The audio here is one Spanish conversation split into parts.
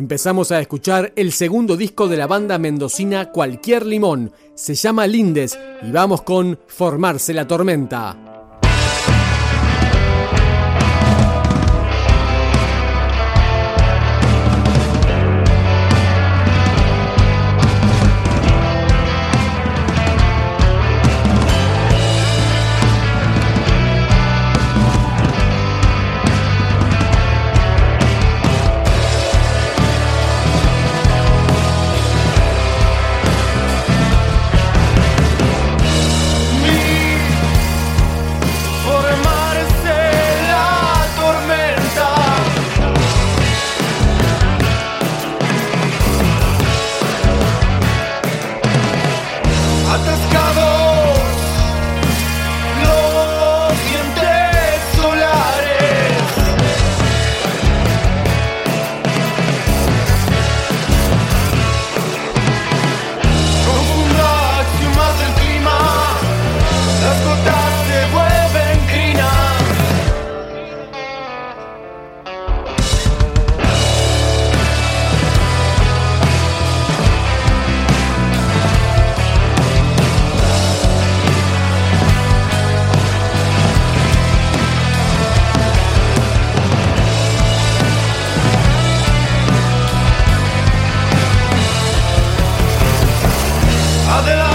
Empezamos a escuchar el segundo disco de la banda mendocina Cualquier Limón. Se llama Lindes y vamos con Formarse la Tormenta. Adelante.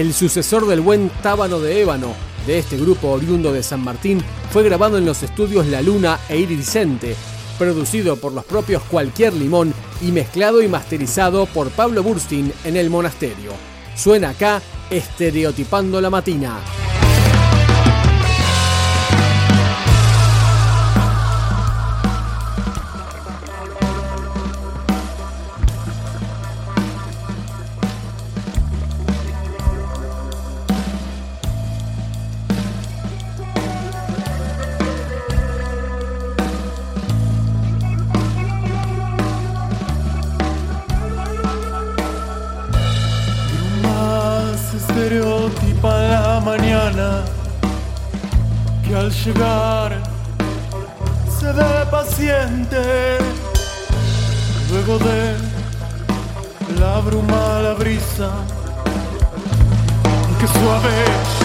El sucesor del buen Tábano de Ébano, de este grupo oriundo de San Martín, fue grabado en los estudios La Luna e Iridicente, producido por los propios Cualquier Limón y mezclado y masterizado por Pablo Burstin en el monasterio. Suena acá Estereotipando la Matina. Llegar se ve paciente. Luego de la bruma, la brisa, que suave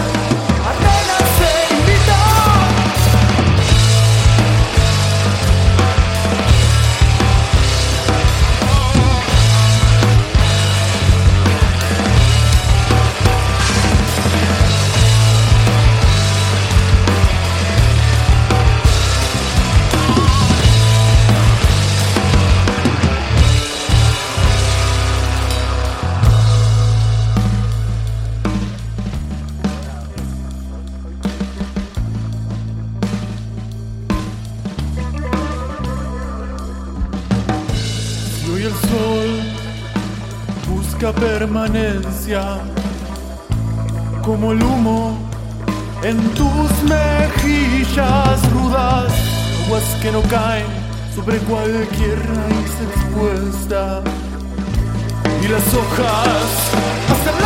como el humo en tus mejillas rudas, aguas que no caen sobre cualquier raíz expuesta, y las hojas hasta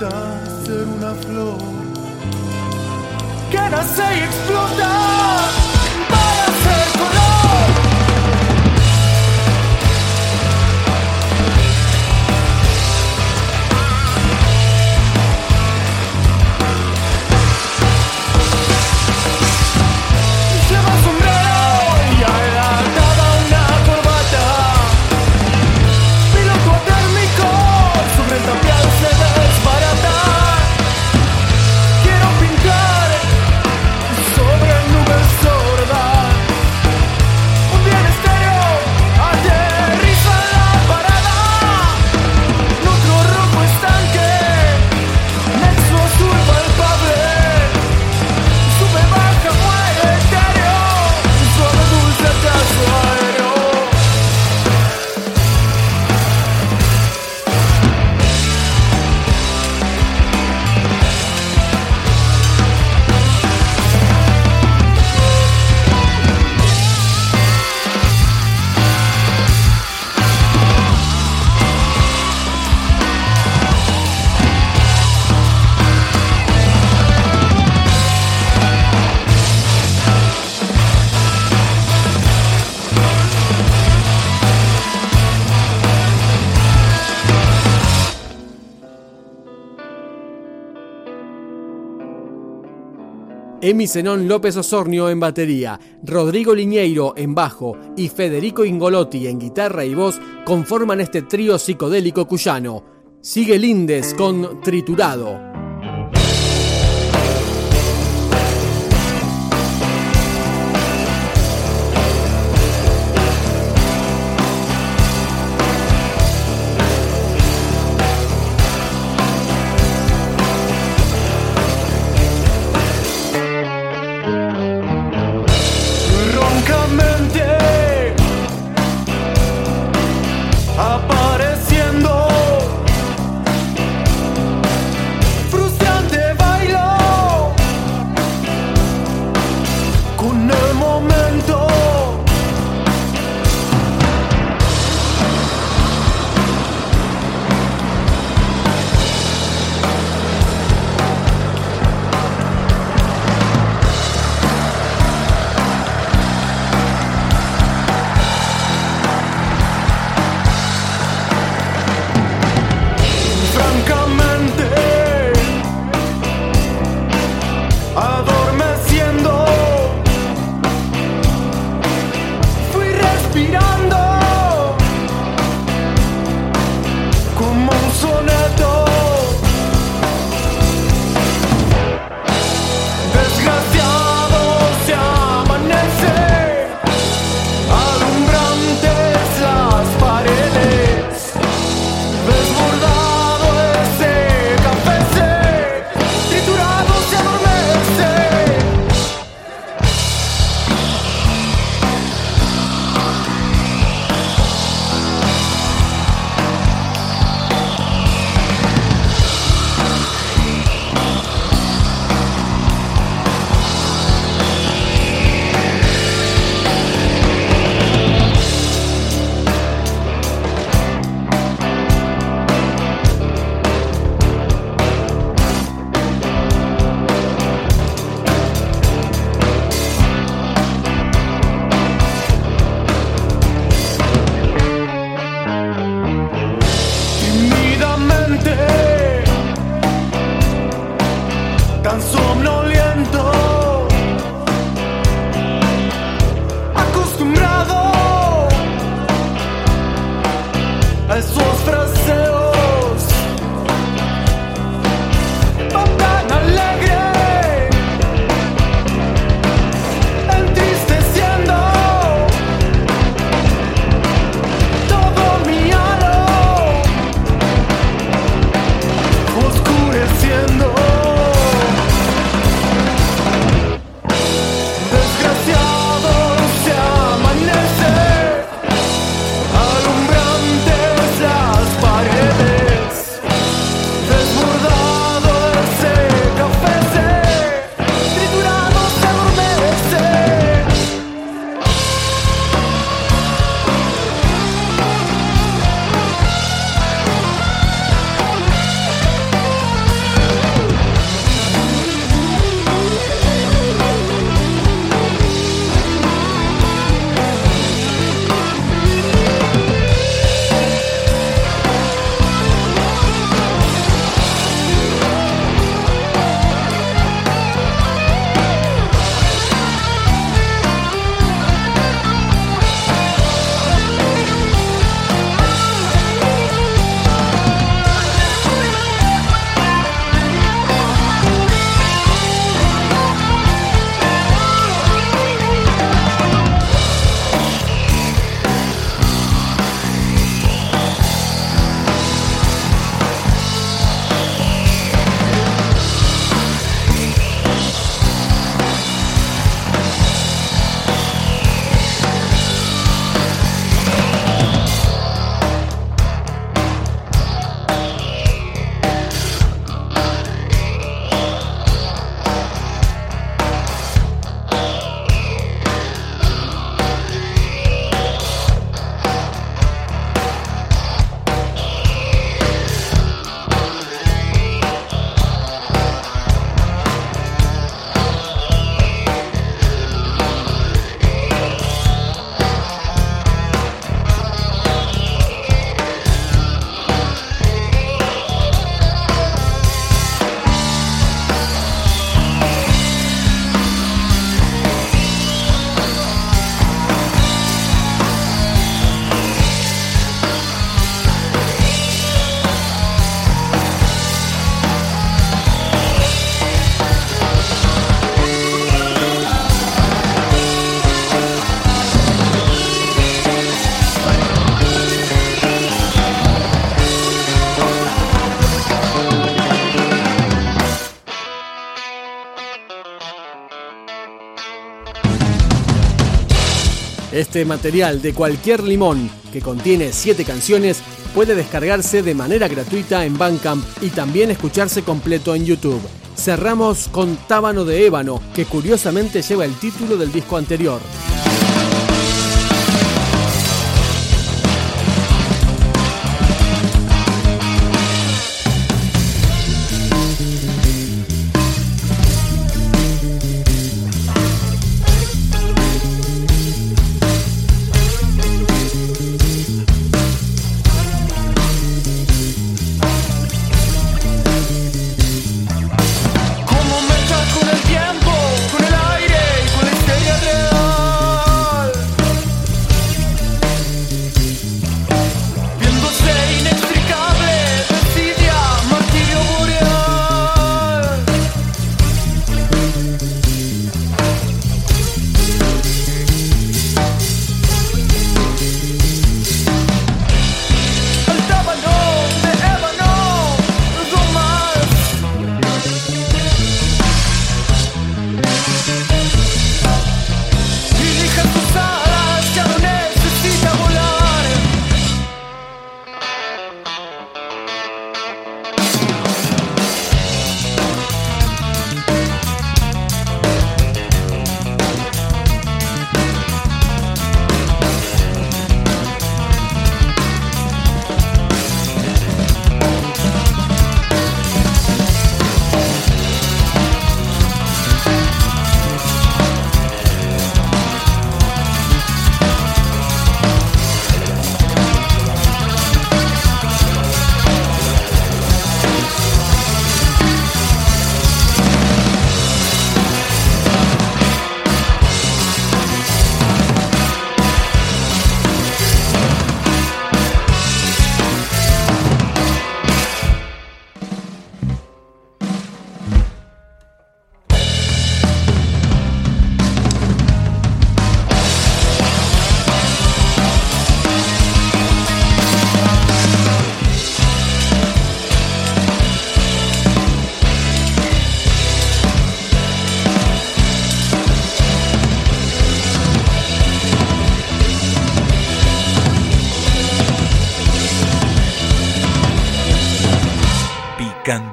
so Emi Zenón López Osornio en batería, Rodrigo Liñeiro en bajo y Federico Ingolotti en guitarra y voz conforman este trío psicodélico cuyano. Sigue Lindes con Triturado. canzone Este material de cualquier limón, que contiene 7 canciones, puede descargarse de manera gratuita en Bandcamp y también escucharse completo en YouTube. Cerramos con Tábano de Ébano, que curiosamente lleva el título del disco anterior.